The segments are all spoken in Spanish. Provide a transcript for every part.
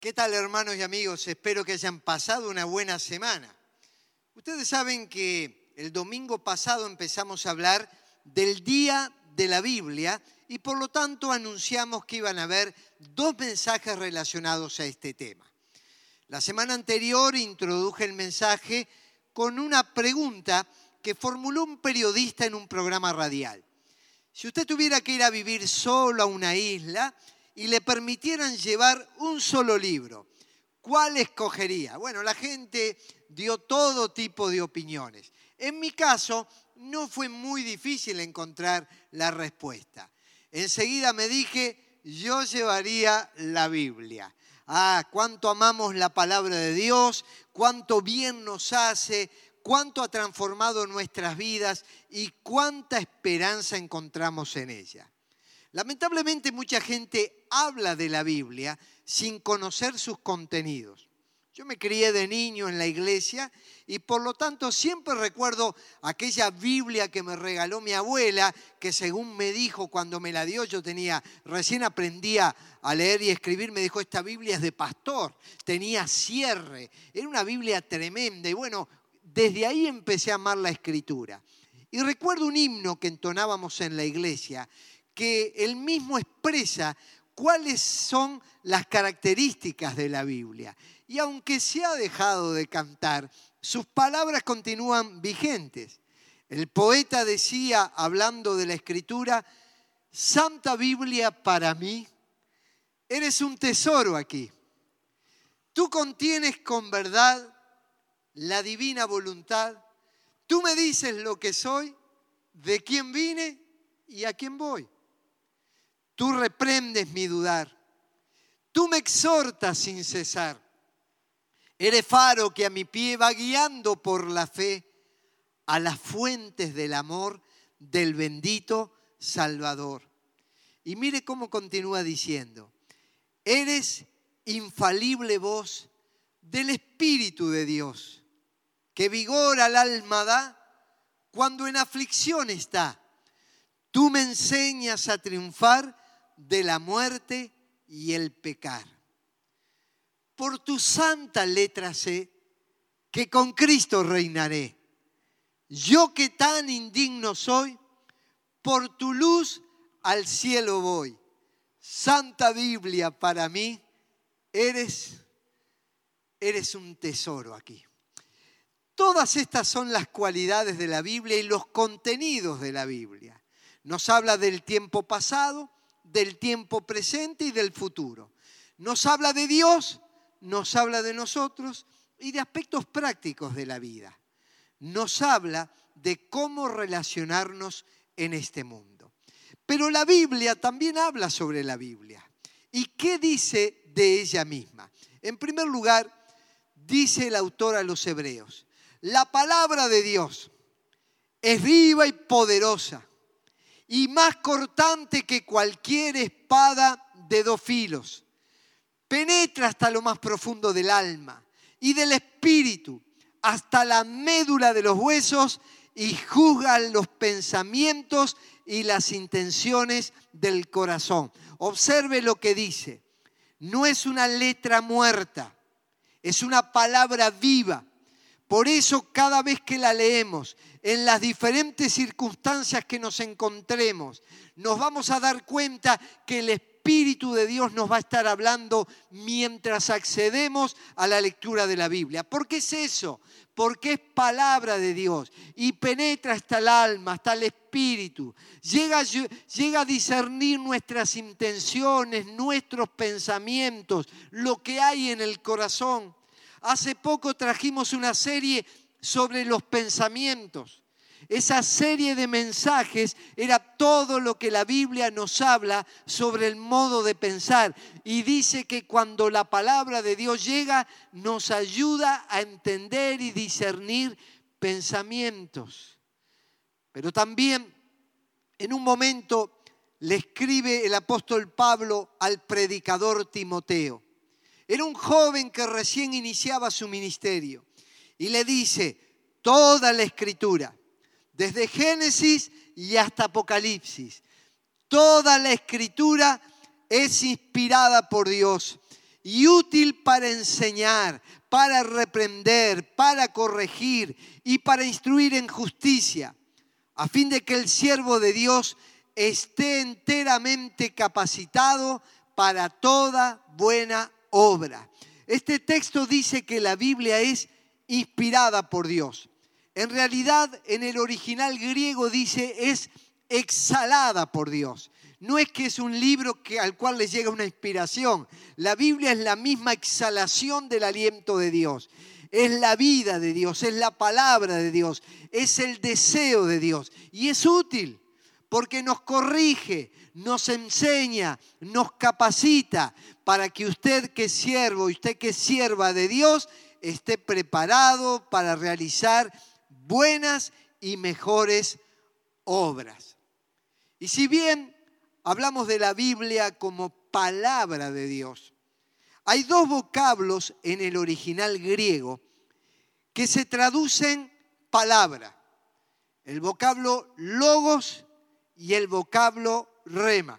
¿Qué tal hermanos y amigos? Espero que hayan pasado una buena semana. Ustedes saben que el domingo pasado empezamos a hablar del día de la Biblia y por lo tanto anunciamos que iban a haber dos mensajes relacionados a este tema. La semana anterior introduje el mensaje con una pregunta que formuló un periodista en un programa radial. Si usted tuviera que ir a vivir solo a una isla y le permitieran llevar un solo libro, ¿cuál escogería? Bueno, la gente dio todo tipo de opiniones. En mi caso, no fue muy difícil encontrar la respuesta. Enseguida me dije, yo llevaría la Biblia. Ah, cuánto amamos la palabra de Dios, cuánto bien nos hace, cuánto ha transformado nuestras vidas y cuánta esperanza encontramos en ella. Lamentablemente mucha gente habla de la Biblia sin conocer sus contenidos. Yo me crié de niño en la iglesia y por lo tanto siempre recuerdo aquella Biblia que me regaló mi abuela, que según me dijo cuando me la dio, yo tenía, recién aprendía a leer y escribir, me dijo, esta Biblia es de pastor, tenía cierre, era una Biblia tremenda y bueno, desde ahí empecé a amar la escritura. Y recuerdo un himno que entonábamos en la iglesia, que él mismo expresa cuáles son las características de la Biblia. Y aunque se ha dejado de cantar, sus palabras continúan vigentes. El poeta decía, hablando de la escritura, Santa Biblia para mí, eres un tesoro aquí. Tú contienes con verdad la divina voluntad. Tú me dices lo que soy, de quién vine y a quién voy. Tú reprendes mi dudar. Tú me exhortas sin cesar. Eres faro que a mi pie va guiando por la fe a las fuentes del amor del bendito Salvador. Y mire cómo continúa diciendo, eres infalible voz del Espíritu de Dios, que vigor al alma da cuando en aflicción está. Tú me enseñas a triunfar de la muerte y el pecar. Por tu santa letra sé que con Cristo reinaré. Yo que tan indigno soy, por tu luz al cielo voy. Santa Biblia para mí, eres, eres un tesoro aquí. Todas estas son las cualidades de la Biblia y los contenidos de la Biblia. Nos habla del tiempo pasado, del tiempo presente y del futuro. Nos habla de Dios, nos habla de nosotros y de aspectos prácticos de la vida. Nos habla de cómo relacionarnos en este mundo. Pero la Biblia también habla sobre la Biblia. ¿Y qué dice de ella misma? En primer lugar, dice el autor a los hebreos, la palabra de Dios es viva y poderosa y más cortante que cualquier espada de dos filos. Penetra hasta lo más profundo del alma y del espíritu, hasta la médula de los huesos y juzga los pensamientos y las intenciones del corazón. Observe lo que dice. No es una letra muerta, es una palabra viva por eso cada vez que la leemos, en las diferentes circunstancias que nos encontremos, nos vamos a dar cuenta que el Espíritu de Dios nos va a estar hablando mientras accedemos a la lectura de la Biblia. ¿Por qué es eso? Porque es palabra de Dios y penetra hasta el alma, hasta el espíritu. Llega, llega a discernir nuestras intenciones, nuestros pensamientos, lo que hay en el corazón. Hace poco trajimos una serie sobre los pensamientos. Esa serie de mensajes era todo lo que la Biblia nos habla sobre el modo de pensar. Y dice que cuando la palabra de Dios llega, nos ayuda a entender y discernir pensamientos. Pero también en un momento le escribe el apóstol Pablo al predicador Timoteo. Era un joven que recién iniciaba su ministerio y le dice, toda la escritura, desde Génesis y hasta Apocalipsis, toda la escritura es inspirada por Dios y útil para enseñar, para reprender, para corregir y para instruir en justicia, a fin de que el siervo de Dios esté enteramente capacitado para toda buena obra. Este texto dice que la Biblia es inspirada por Dios. En realidad, en el original griego dice es exhalada por Dios. No es que es un libro al cual le llega una inspiración. La Biblia es la misma exhalación del aliento de Dios. Es la vida de Dios, es la palabra de Dios, es el deseo de Dios. Y es útil porque nos corrige, nos enseña, nos capacita para que usted que es siervo y usted que es sierva de Dios esté preparado para realizar buenas y mejores obras. Y si bien hablamos de la Biblia como palabra de Dios, hay dos vocablos en el original griego que se traducen palabra. El vocablo logos y el vocablo rema.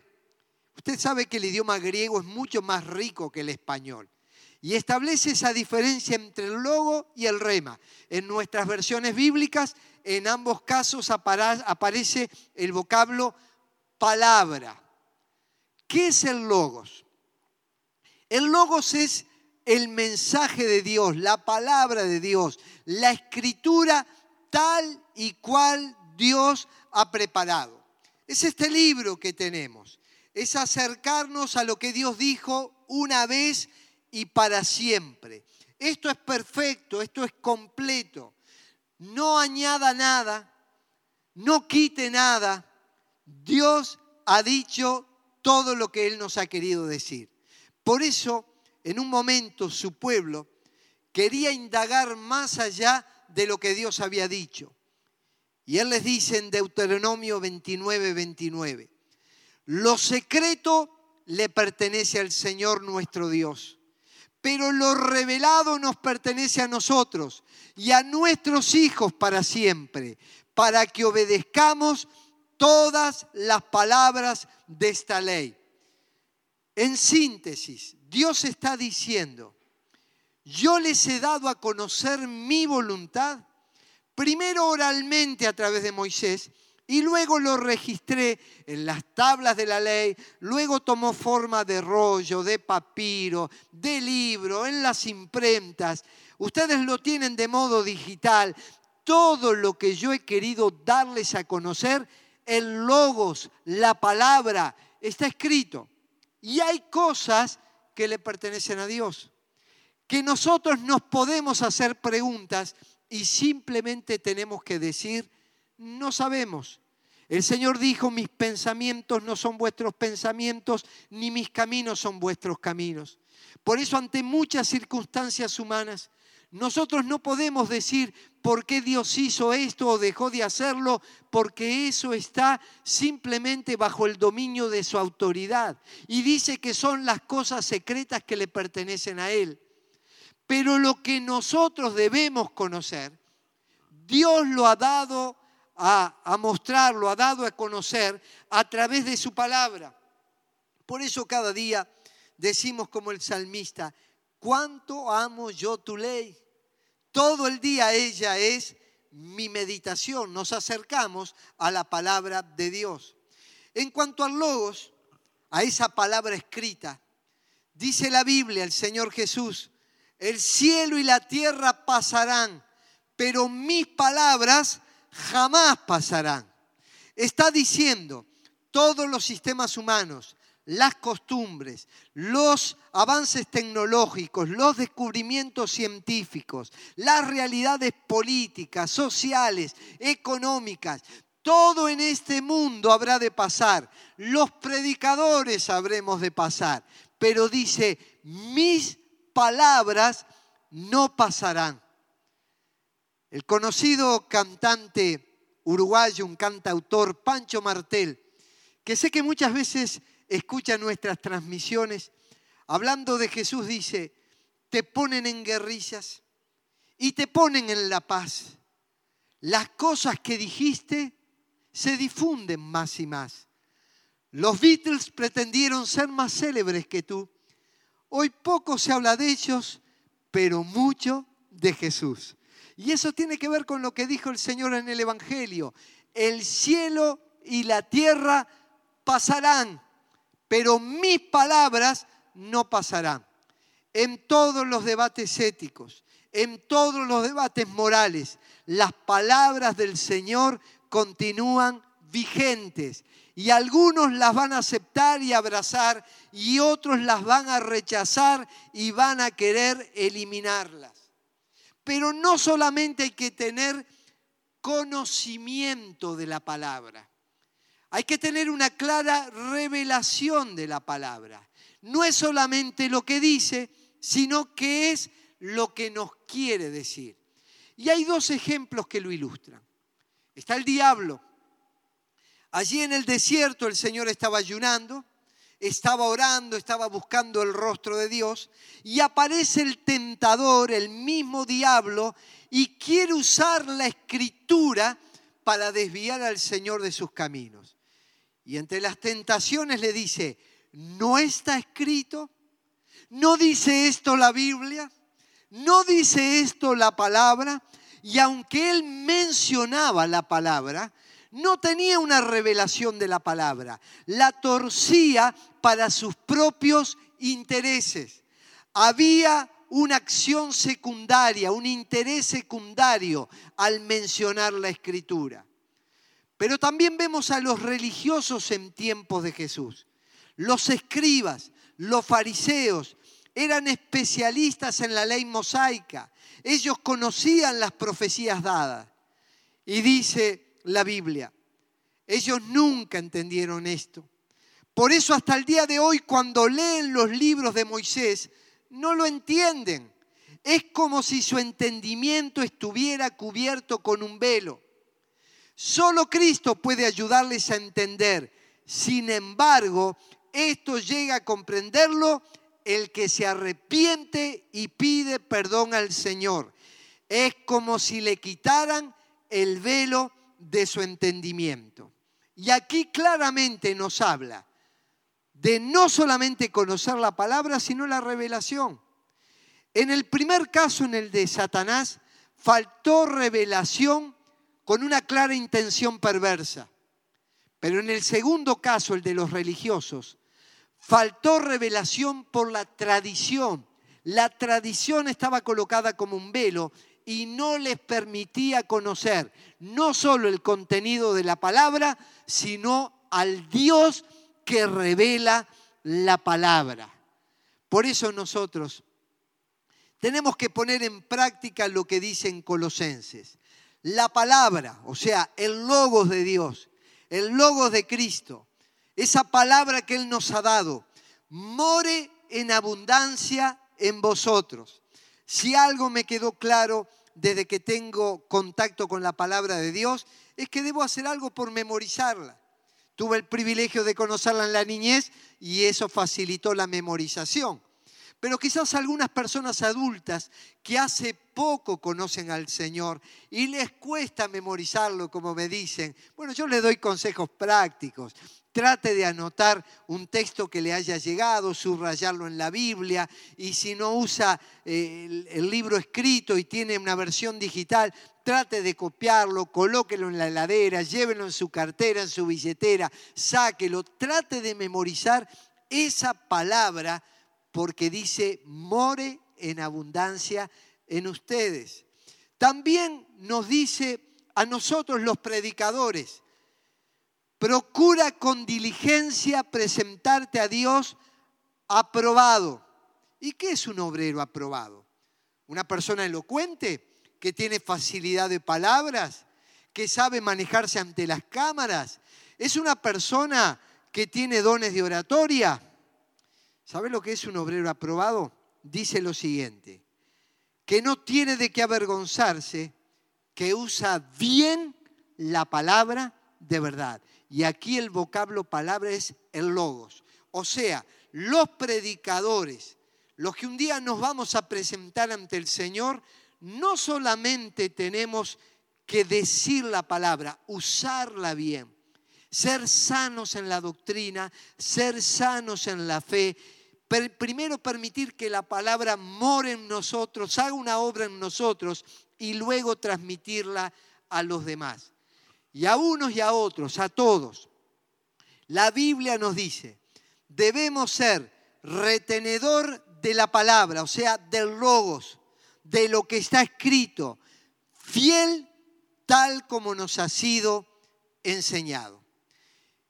Usted sabe que el idioma griego es mucho más rico que el español y establece esa diferencia entre el logo y el rema. En nuestras versiones bíblicas, en ambos casos aparece el vocablo palabra. ¿Qué es el logos? El logos es el mensaje de Dios, la palabra de Dios, la escritura tal y cual Dios ha preparado. Es este libro que tenemos, es acercarnos a lo que Dios dijo una vez y para siempre. Esto es perfecto, esto es completo. No añada nada, no quite nada. Dios ha dicho todo lo que Él nos ha querido decir. Por eso, en un momento, su pueblo quería indagar más allá de lo que Dios había dicho. Y Él les dice en Deuteronomio 29, 29, lo secreto le pertenece al Señor nuestro Dios pero lo revelado nos pertenece a nosotros y a nuestros hijos para siempre, para que obedezcamos todas las palabras de esta ley. En síntesis, Dios está diciendo, yo les he dado a conocer mi voluntad, primero oralmente a través de Moisés, y luego lo registré en las tablas de la ley, luego tomó forma de rollo, de papiro, de libro, en las imprentas. Ustedes lo tienen de modo digital. Todo lo que yo he querido darles a conocer, el logos, la palabra, está escrito. Y hay cosas que le pertenecen a Dios, que nosotros nos podemos hacer preguntas y simplemente tenemos que decir, no sabemos. El Señor dijo, mis pensamientos no son vuestros pensamientos, ni mis caminos son vuestros caminos. Por eso ante muchas circunstancias humanas, nosotros no podemos decir por qué Dios hizo esto o dejó de hacerlo, porque eso está simplemente bajo el dominio de su autoridad. Y dice que son las cosas secretas que le pertenecen a Él. Pero lo que nosotros debemos conocer, Dios lo ha dado a, mostrarlo, ha dado a conocer a través de su palabra. Por eso cada día decimos como el salmista, cuánto amo yo tu ley. Todo el día ella es mi meditación. Nos acercamos a la palabra de Dios. En cuanto al logos, a esa palabra escrita, dice la Biblia, el Señor Jesús, el cielo y la tierra pasarán, pero mis palabras jamás pasarán. Está diciendo, todos los sistemas humanos, las costumbres, los avances tecnológicos, los descubrimientos científicos, las realidades políticas, sociales, económicas, todo en este mundo habrá de pasar. Los predicadores habremos de pasar. Pero dice, mis palabras no pasarán. El conocido cantante uruguayo, un cantautor, Pancho Martel, que sé que muchas veces escucha nuestras transmisiones, hablando de Jesús, dice, te ponen en guerrillas y te ponen en la paz. Las cosas que dijiste se difunden más y más. Los Beatles pretendieron ser más célebres que tú. Hoy poco se habla de ellos, pero mucho de Jesús. Y eso tiene que ver con lo que dijo el Señor en el Evangelio. El cielo y la tierra pasarán, pero mis palabras no pasarán. En todos los debates éticos, en todos los debates morales, las palabras del Señor continúan vigentes y algunos las van a aceptar y abrazar y otros las van a rechazar y van a querer eliminarlas. Pero no solamente hay que tener conocimiento de la palabra, hay que tener una clara revelación de la palabra. No es solamente lo que dice, sino que es lo que nos quiere decir. Y hay dos ejemplos que lo ilustran. Está el diablo. Allí en el desierto el Señor estaba ayunando, estaba orando, estaba buscando el rostro de Dios y aparece el tentador, el mismo diablo, y quiere usar la escritura para desviar al Señor de sus caminos. Y entre las tentaciones le dice, ¿no está escrito? ¿No dice esto la Biblia? ¿No dice esto la palabra? Y aunque él mencionaba la palabra, no tenía una revelación de la palabra, la torcía para sus propios intereses. Había una acción secundaria, un interés secundario al mencionar la escritura. Pero también vemos a los religiosos en tiempos de Jesús. Los escribas, los fariseos, eran especialistas en la ley mosaica. Ellos conocían las profecías dadas. Y dice la Biblia, ellos nunca entendieron esto. Por eso hasta el día de hoy cuando leen los libros de Moisés, no lo entienden. Es como si su entendimiento estuviera cubierto con un velo. Solo Cristo puede ayudarles a entender. Sin embargo, esto llega a comprenderlo el que se arrepiente y pide perdón al Señor. Es como si le quitaran el velo de su entendimiento. Y aquí claramente nos habla de no solamente conocer la palabra, sino la revelación. En el primer caso, en el de Satanás, faltó revelación con una clara intención perversa. Pero en el segundo caso, el de los religiosos, faltó revelación por la tradición. La tradición estaba colocada como un velo y no les permitía conocer no solo el contenido de la palabra, sino al Dios que revela la palabra. Por eso nosotros tenemos que poner en práctica lo que dicen Colosenses. La palabra, o sea, el logos de Dios, el logos de Cristo, esa palabra que Él nos ha dado, more en abundancia en vosotros. Si algo me quedó claro desde que tengo contacto con la palabra de Dios, es que debo hacer algo por memorizarla. Tuve el privilegio de conocerla en la niñez y eso facilitó la memorización. Pero quizás algunas personas adultas que hace poco conocen al Señor y les cuesta memorizarlo, como me dicen, bueno, yo les doy consejos prácticos. Trate de anotar un texto que le haya llegado, subrayarlo en la Biblia y si no usa eh, el, libro escrito y tiene una versión digital, trate de copiarlo, colóquelo en la heladera, llévelo en su cartera, en su billetera, sáquelo, trate de memorizar esa palabra porque dice, more en abundancia en ustedes. También nos dice a nosotros los predicadores, Procura con diligencia presentarte a Dios aprobado. ¿Y qué es un obrero aprobado? Una persona elocuente que tiene facilidad de palabras, que sabe manejarse ante las cámaras. Es una persona que tiene dones de oratoria. ¿Sabe lo que es un obrero aprobado? Dice lo siguiente, que no tiene de qué avergonzarse, que usa bien la palabra de verdad. Y aquí el vocablo palabra es el logos. O sea, los predicadores, los que un día nos vamos a presentar ante el Señor, no solamente tenemos que decir la palabra, usarla bien, ser sanos en la doctrina, ser sanos en la fe, primero permitir que la palabra more en nosotros, haga una obra en nosotros y luego transmitirla a los demás. Y a unos y a otros, a todos. La Biblia nos dice, debemos ser retenedor de la palabra, o sea, del logos, de lo que está escrito, fiel tal como nos ha sido enseñado.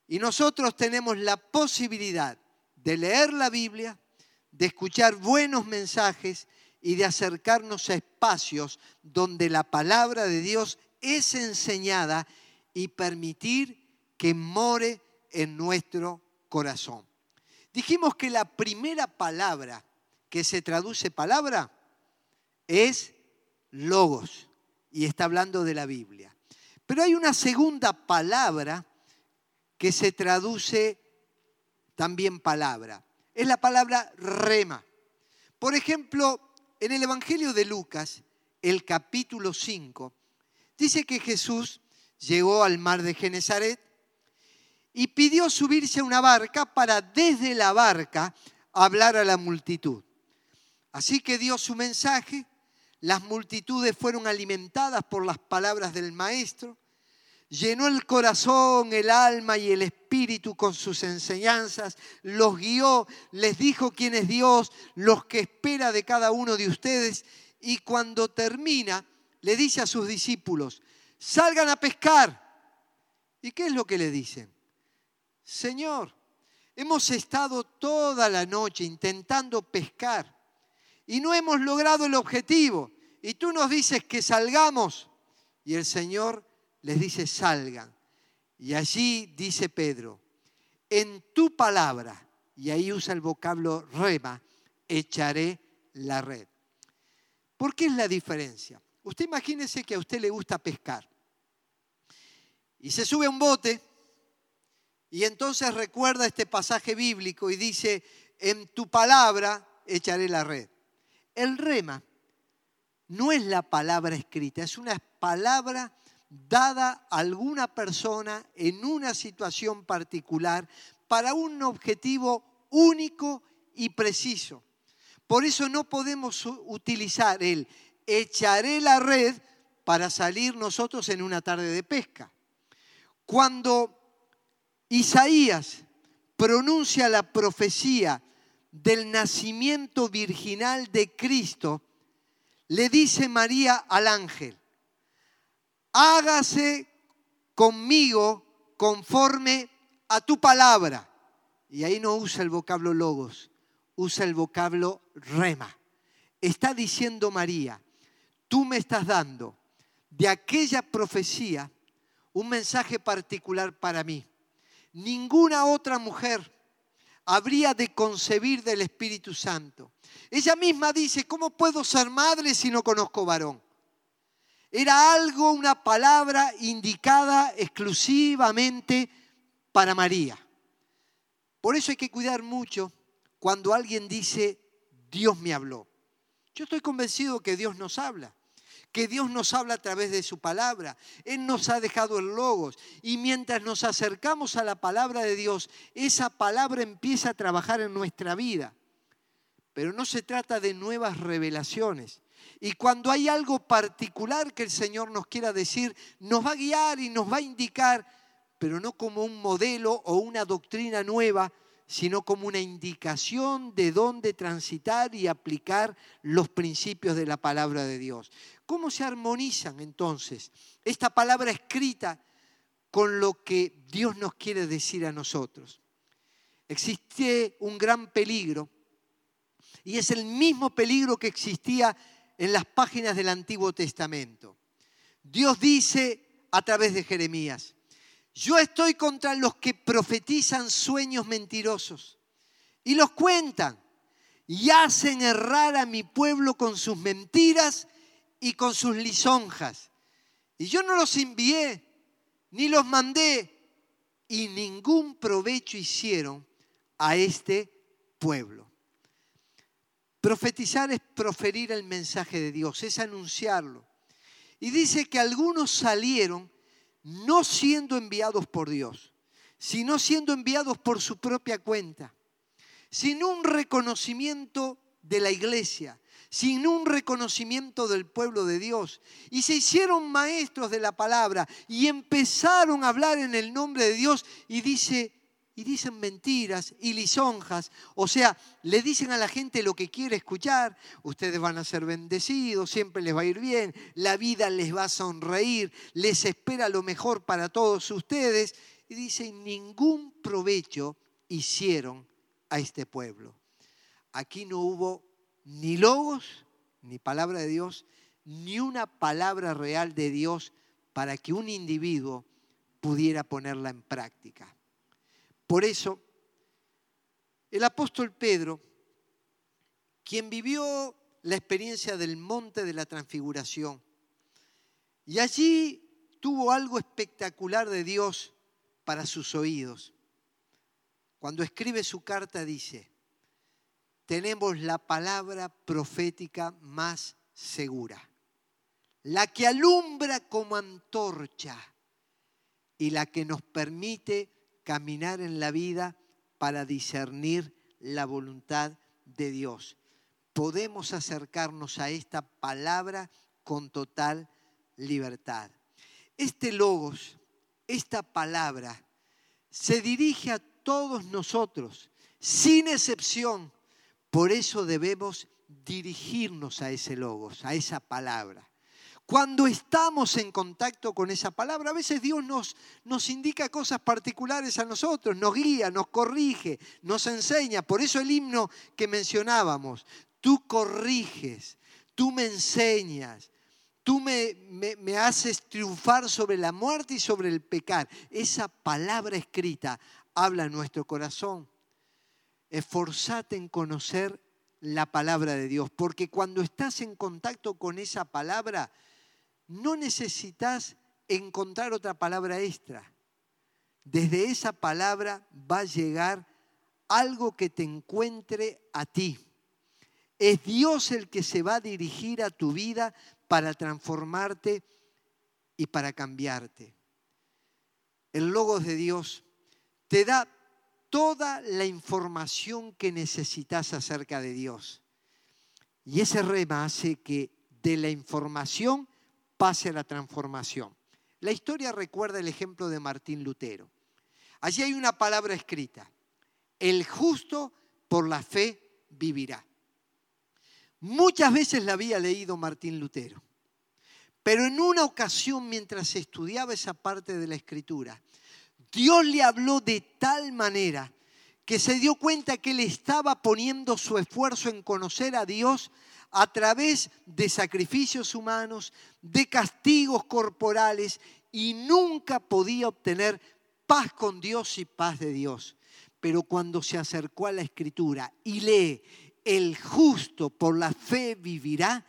Y nosotros tenemos la posibilidad de leer la Biblia, de escuchar buenos mensajes y de acercarnos a espacios donde la palabra de Dios es enseñada y permitir que more en nuestro corazón. Dijimos que la primera palabra que se traduce palabra es logos y está hablando de la Biblia. Pero hay una segunda palabra que se traduce también palabra. Es la palabra rema. Por ejemplo, en el Evangelio de Lucas, el capítulo 5, dice que Jesús llegó al mar de Genezaret y pidió subirse a una barca para desde la barca hablar a la multitud. Así que dio su mensaje, las multitudes fueron alimentadas por las palabras del Maestro, llenó el corazón, el alma y el espíritu con sus enseñanzas, los guió, les dijo quién es Dios, los que espera de cada uno de ustedes, y cuando termina, le dice a sus discípulos, salgan a pescar. ¿Y qué es lo que le dicen? Señor, hemos estado toda la noche intentando pescar y no hemos logrado el objetivo. Y tú nos dices que salgamos. Y el Señor les dice, salgan. Y allí dice Pedro, en tu palabra, y ahí usa el vocablo rema, echaré la red. ¿Por qué es la diferencia? Usted imagínese que a usted le gusta pescar y se sube a un bote y entonces recuerda este pasaje bíblico y dice, en tu palabra echaré la red. El rema no es la palabra escrita, es una palabra dada a alguna persona en una situación particular para un objetivo único y preciso. Por eso no podemos utilizar el echaré la red para salir nosotros en una tarde de pesca. Cuando Isaías pronuncia la profecía del nacimiento virginal de Cristo, le dice María al ángel, hágase conmigo conforme a tu palabra. Y ahí no usa el vocablo logos, usa el vocablo rema. Está diciendo María, tú me estás dando de aquella profecía un mensaje particular para mí. Ninguna otra mujer habría de concebir del Espíritu Santo. Ella misma dice, ¿cómo puedo ser madre si no conozco varón? Era algo, una palabra indicada exclusivamente para María. Por eso hay que cuidar mucho cuando alguien dice, Dios me habló. Yo estoy convencido que Dios nos habla, que Dios nos habla a través de su palabra. Él nos ha dejado el logos y mientras nos acercamos a la palabra de Dios, esa palabra empieza a trabajar en nuestra vida. Pero no se trata de nuevas revelaciones, y cuando hay algo particular que el Señor nos quiera decir, nos va a guiar y nos va a indicar, pero no como un modelo o una doctrina nueva, sino como una indicación de dónde transitar y aplicar los principios de la palabra de Dios. ¿Cómo se armonizan entonces esta palabra escrita con lo que Dios nos quiere decir a nosotros? Existe un gran peligro y es el mismo peligro que existía en las páginas del Antiguo Testamento. Dios dice a través de Jeremías, yo estoy contra los que profetizan sueños mentirosos y los cuentan y hacen errar a mi pueblo con sus mentiras y con sus lisonjas. Y yo no los envié, ni los mandé, y ningún provecho hicieron a este pueblo. Profetizar es proferir el mensaje de Dios, es anunciarlo. Y dice que algunos salieron no siendo enviados por Dios, sino siendo enviados por su propia cuenta. sin un reconocimiento de la iglesia, sin un reconocimiento del pueblo de Dios. Y se hicieron maestros de la palabra y empezaron a hablar en el nombre de Dios y dice, y dicen mentiras y lisonjas. O sea, le dicen a la gente lo que quiere escuchar. Ustedes van a ser bendecidos, siempre les va a ir bien, la vida les va a sonreír, les espera lo mejor para todos ustedes. Y dicen, ningún provecho hicieron a este pueblo. Aquí no hubo ni logos, ni palabra de Dios, ni una palabra real de Dios para que un individuo pudiera ponerla en práctica. Por eso, el apóstol Pedro, quien vivió la experiencia del monte de la transfiguración, y allí tuvo algo espectacular de Dios para sus oídos. Cuando escribe su carta dice, tenemos la palabra profética más segura, la que alumbra como antorcha y la que nos permite caminar en la vida para discernir la voluntad de Dios. Podemos acercarnos a esta palabra con total libertad. Este logos, esta palabra, se dirige a todos nosotros, sin excepción. Por eso debemos dirigirnos a ese logos, a esa palabra. Cuando estamos en contacto con esa palabra, a veces Dios nos, nos indica cosas particulares a nosotros, nos guía, nos corrige, nos enseña. Por eso el himno que mencionábamos, tú corriges, tú me enseñas, tú me, me, me haces triunfar sobre la muerte y sobre el pecar. Esa palabra escrita habla en nuestro corazón. Esforzate en conocer la palabra de Dios, porque cuando estás en contacto con esa palabra, no necesitas encontrar otra palabra extra. Desde esa palabra va a llegar algo que te encuentre a ti. Es Dios el que se va a dirigir a tu vida para transformarte y para cambiarte. El Logos de Dios te da toda la información que necesitas acerca de Dios. Y ese rema hace que de la información pase a la transformación. La historia recuerda el ejemplo de Martín Lutero. Allí hay una palabra escrita, el justo por la fe vivirá. Muchas veces la había leído Martín Lutero, pero en una ocasión mientras estudiaba esa parte de la escritura, Dios le habló de tal manera que se dio cuenta que él estaba poniendo su esfuerzo en conocer a Dios a través de sacrificios humanos, de castigos corporales y nunca podía obtener paz con Dios y paz de Dios. Pero cuando se acercó a la escritura y lee, el justo por la fe vivirá,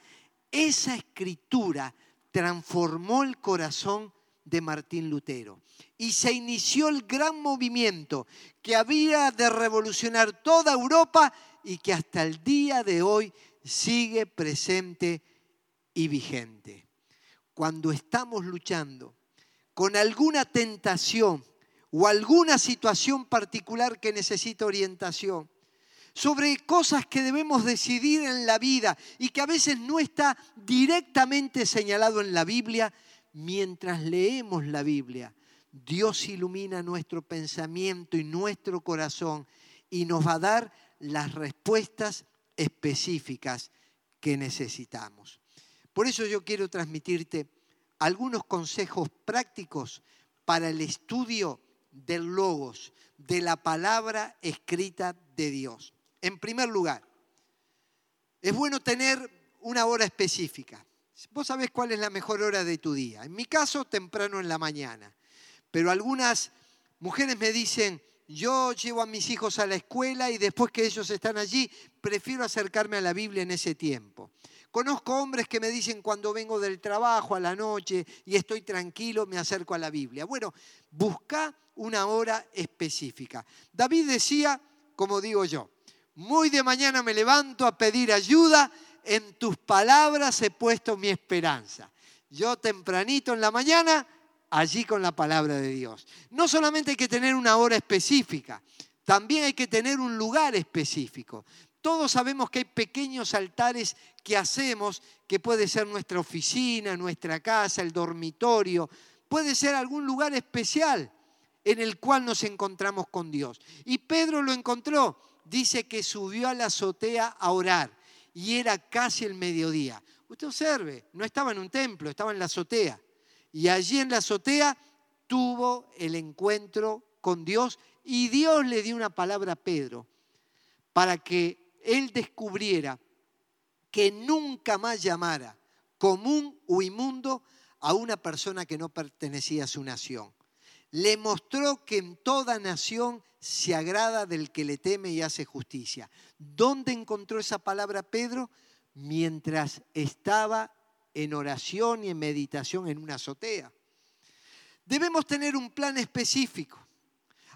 esa escritura transformó el corazón de Martín Lutero. Y se inició el gran movimiento que había de revolucionar toda Europa y que hasta el día de hoy sigue presente y vigente. Cuando estamos luchando con alguna tentación o alguna situación particular que necesita orientación, sobre cosas que debemos decidir en la vida y que a veces no está directamente señalado en la Biblia, mientras leemos la Biblia, Dios ilumina nuestro pensamiento y nuestro corazón y nos va a dar las respuestas específicas que necesitamos. Por eso yo quiero transmitirte algunos consejos prácticos para el estudio del logos, de la palabra escrita de Dios. En primer lugar, es bueno tener una hora específica. Vos sabés cuál es la mejor hora de tu día. En mi caso, temprano en la mañana. Pero algunas mujeres me dicen, yo llevo a mis hijos a la escuela y después que ellos están allí, prefiero acercarme a la Biblia en ese tiempo. Conozco hombres que me dicen cuando vengo del trabajo a la noche y estoy tranquilo, me acerco a la Biblia. Bueno, busca una hora específica. David decía, como digo yo, muy de mañana me levanto a pedir ayuda, en tus palabras he puesto mi esperanza. Yo tempranito en la mañana allí con la palabra de Dios. No solamente hay que tener una hora específica, También hay que tener un lugar específico. Todos sabemos que hay pequeños altares que hacemos, que puede ser nuestra oficina, nuestra casa, el dormitorio, puede ser algún lugar especial en el cual nos encontramos con Dios. Y Pedro lo encontró, dice que subió a la azotea a orar y era casi el mediodía. Usted observe, no estaba en un templo, estaba en la azotea. Y allí en la azotea tuvo el encuentro con Dios y Dios le dio una palabra a Pedro para que él descubriera que nunca más llamara común o inmundo a una persona que no pertenecía a su nación. Le mostró que en toda nación se agrada del que le teme y hace justicia. ¿Dónde encontró esa palabra Pedro? Mientras estaba en oración y en meditación en una azotea. Debemos tener un plan específico.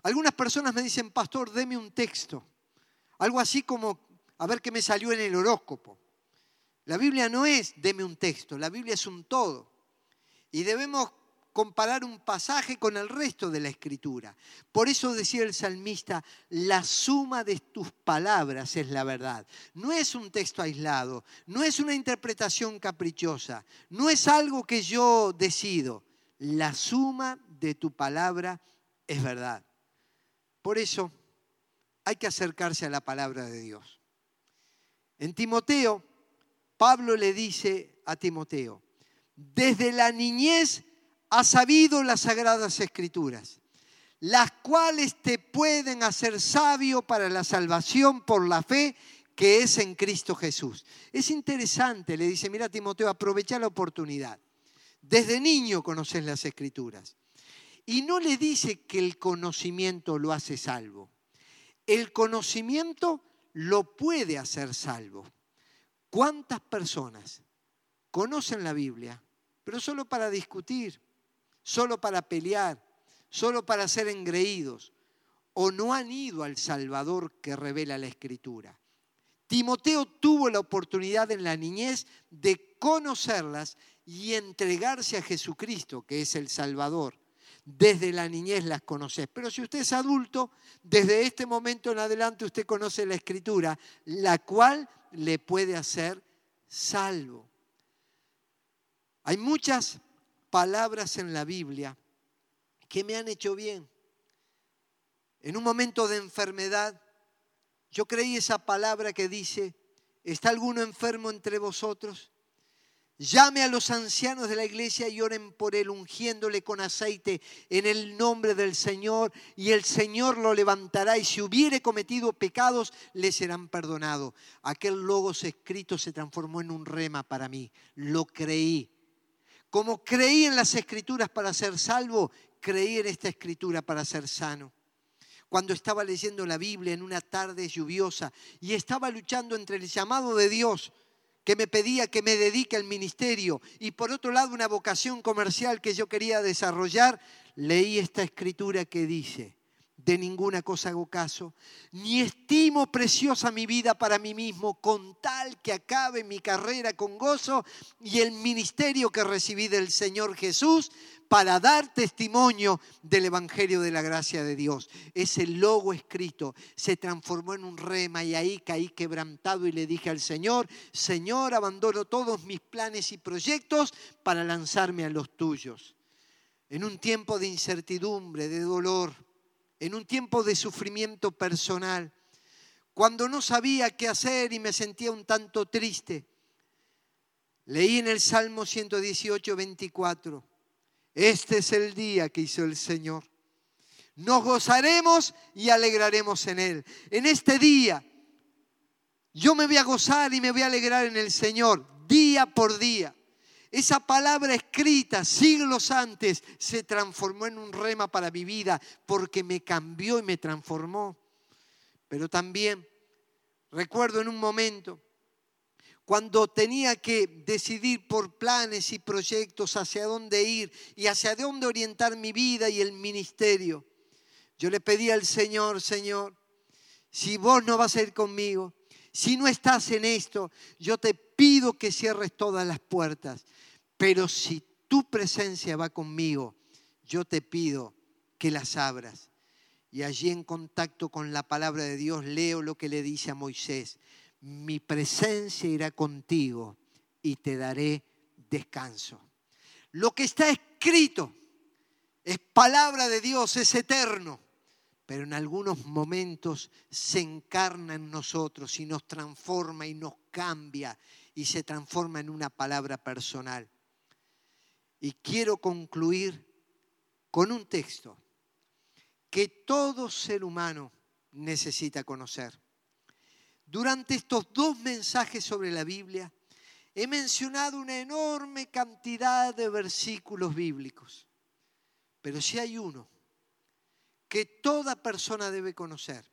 Algunas personas me dicen, pastor, deme un texto. Algo así como a ver qué me salió en el horóscopo. La Biblia no es deme un texto, la Biblia es un todo. Y debemos comparar un pasaje con el resto de la escritura. Por eso decía el salmista, la suma de tus palabras es la verdad. No es un texto aislado, no es una interpretación caprichosa, no es algo que yo decido. La suma de tu palabra es verdad. Por eso hay que acercarse a la palabra de Dios. En Timoteo, Pablo le dice a Timoteo, desde la niñez has sabido las sagradas escrituras, las cuales te pueden hacer sabio para la salvación por la fe que es en Cristo Jesús. Es interesante, le dice, mira Timoteo, aprovecha la oportunidad. Desde niño conoces las escrituras. Y no le dice que el conocimiento lo hace salvo. El conocimiento lo puede hacer salvo. ¿Cuántas personas conocen la Biblia, pero solo para discutir, solo para pelear, solo para ser engreídos, o no han ido al Salvador que revela la Escritura? Timoteo tuvo la oportunidad en la niñez de conocerlas y entregarse a Jesucristo, que es el Salvador desde la niñez las conoces. Pero si usted es adulto, desde este momento en adelante usted conoce la escritura, la cual le puede hacer salvo. Hay muchas palabras en la Biblia que me han hecho bien. En un momento de enfermedad, yo creí esa palabra que dice, ¿está alguno enfermo entre vosotros? Llame a los ancianos de la iglesia y oren por él, ungiéndole con aceite en el nombre del Señor, y el Señor lo levantará, y si hubiere cometido pecados, le serán perdonados. Aquel logos escrito se transformó en un rema para mí, lo creí. Como creí en las escrituras para ser salvo, creí en esta escritura para ser sano. Cuando estaba leyendo la Biblia en una tarde lluviosa y estaba luchando entre el llamado de Dios que me pedía que me dedique al ministerio y por otro lado una vocación comercial que yo quería desarrollar, leí esta escritura que dice, de ninguna cosa hago caso, ni estimo preciosa mi vida para mí mismo, con tal que acabe mi carrera con gozo y el ministerio que recibí del Señor Jesús para dar testimonio del Evangelio de la gracia de Dios. Ese logo escrito se transformó en un rema y ahí caí quebrantado y le dije al Señor, Señor, abandono todos mis planes y proyectos para lanzarme a los tuyos. En un tiempo de incertidumbre, de dolor, en un tiempo de sufrimiento personal, cuando no sabía qué hacer y me sentía un tanto triste. Leí en el Salmo 118, 24, este es el día que hizo el Señor. Nos gozaremos y alegraremos en Él. En este día yo me voy a gozar y me voy a alegrar en el Señor, día por día. Esa palabra escrita siglos antes se transformó en un rema para mi vida porque me cambió y me transformó. Pero también recuerdo en un momento cuando tenía que decidir por planes y proyectos hacia dónde ir y hacia dónde orientar mi vida y el ministerio. Yo le pedí al Señor, Señor, si vos no vas a ir conmigo, si no estás en esto, yo te pido que cierres todas las puertas. Pero si tu presencia va conmigo, yo te pido que las abras. Y allí en contacto con la palabra de Dios leo lo que le dice a Moisés. Mi presencia irá contigo y te daré descanso. Lo que está escrito es palabra de Dios, es eterno, pero en algunos momentos se encarna en nosotros y nos transforma y nos cambia y se transforma en una palabra personal. Y quiero concluir con un texto que todo ser humano necesita conocer. Durante estos dos mensajes sobre la Biblia, he mencionado una enorme cantidad de versículos bíblicos, pero si hay uno que toda persona debe conocer,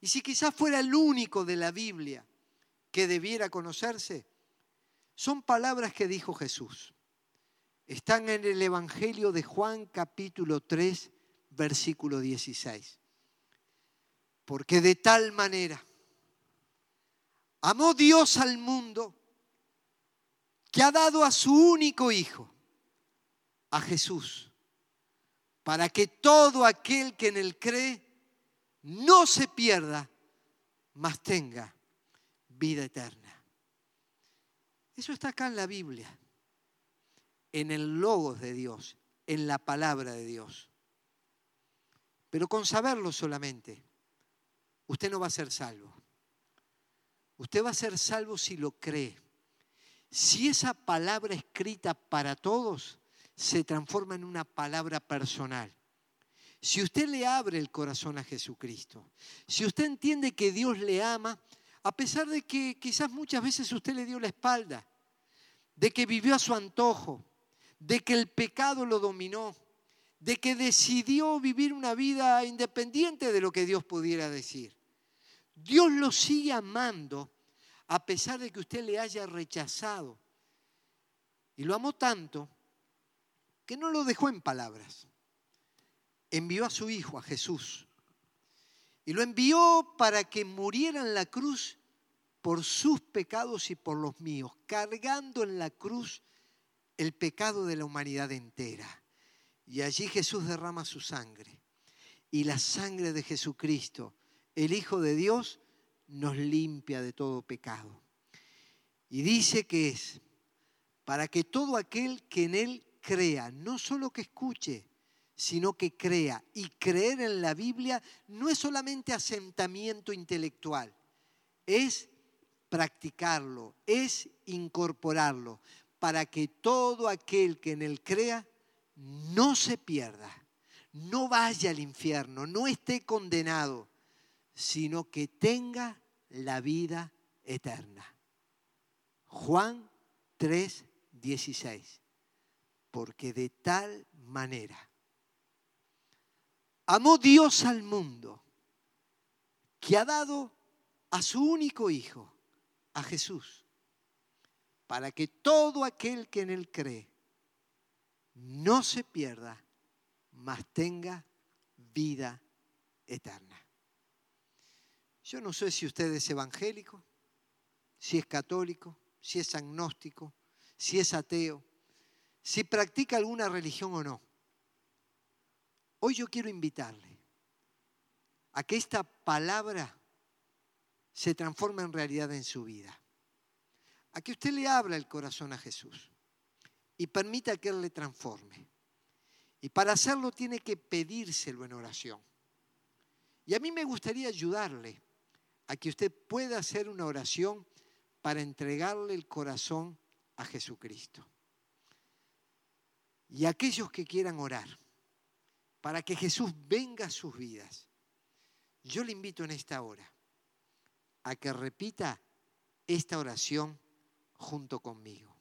y si quizás fuera el único de la Biblia que debiera conocerse, son palabras que dijo Jesús. Están en el Evangelio de Juan capítulo 3, versículo 16. Porque de tal manera amó Dios al mundo que ha dado a su único Hijo, a Jesús, para que todo aquel que en él cree no se pierda, mas tenga vida eterna. Eso está acá en la Biblia, en el logos de Dios, en la palabra de Dios. Pero con saberlo solamente, usted no va a ser salvo. Usted va a ser salvo si lo cree. Si esa palabra escrita para todos se transforma en una palabra personal. Si usted le abre el corazón a Jesucristo, si usted entiende que Dios le ama, a pesar de que quizás muchas veces usted le dio la espalda, de que vivió a su antojo, de que el pecado lo dominó, de que decidió vivir una vida independiente de lo que Dios pudiera decir. Dios lo sigue amando a pesar de que usted le haya rechazado. Y lo amó tanto que no lo dejó en palabras. Envió a su Hijo, a Jesús. Y lo envió para que muriera en la cruz por sus pecados y por los míos, cargando en la cruz el pecado de la humanidad entera. Y allí Jesús derrama su sangre. Y la sangre de Jesucristo, el Hijo de Dios, nos limpia de todo pecado. Y dice que es para que todo aquel que en Él crea, no solo que escuche, sino que crea. Y creer en la Biblia no es solamente asentamiento intelectual, es practicarlo, es incorporarlo, para que todo aquel que en Él crea no se pierda, no vaya al infierno, no esté condenado, sino que tenga la vida eterna. Juan 3, 16. Porque de tal manera amó Dios al mundo que ha dado a su único Hijo, a Jesús, para que todo aquel que en Él cree no se pierda, mas tenga vida eterna. Yo no sé si usted es evangélico, si es católico, si es agnóstico, si es ateo, si practica alguna religión o no. Hoy yo quiero invitarle a que esta palabra se transforme en realidad en su vida. A que usted le abra el corazón a Jesús y permita que Él le transforme. Y para hacerlo tiene que pedírselo en oración. Y a mí me gustaría ayudarle a que usted pueda hacer una oración para entregarle el corazón a Jesucristo. Y aquellos que quieran orar, para que Jesús venga a sus vidas, yo le invito en esta hora a que repita esta oración junto conmigo.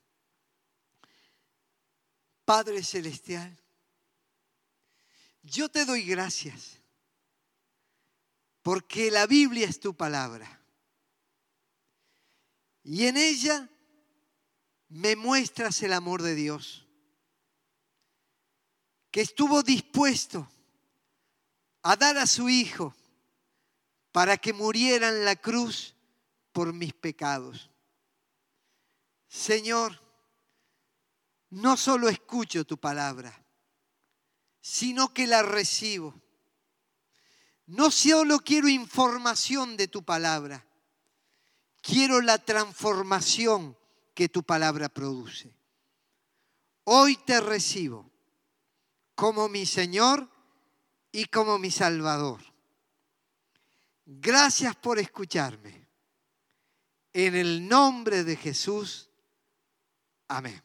Padre Celestial, yo te doy gracias porque la Biblia es tu palabra. Y en ella me muestras el amor de Dios, que estuvo dispuesto a dar a su Hijo para que muriera en la cruz por mis pecados. Señor, no solo escucho tu palabra, sino que la recibo No solo quiero información de tu palabra, quiero la transformación que tu palabra produce. Hoy te recibo como mi Señor y como mi Salvador. Gracias por escucharme. En el nombre de Jesús. Amén.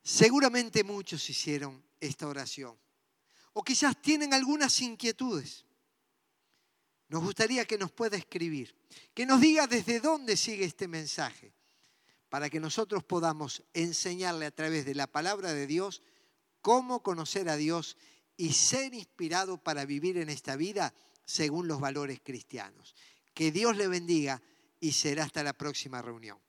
Seguramente muchos hicieron esta oración. O quizás tienen algunas inquietudes. Nos gustaría que nos pueda escribir, que nos diga desde dónde sigue este mensaje, para que nosotros podamos enseñarle a través de la palabra de Dios cómo conocer a Dios y ser inspirado para vivir en esta vida según los valores cristianos. Que Dios le bendiga y será hasta la próxima reunión.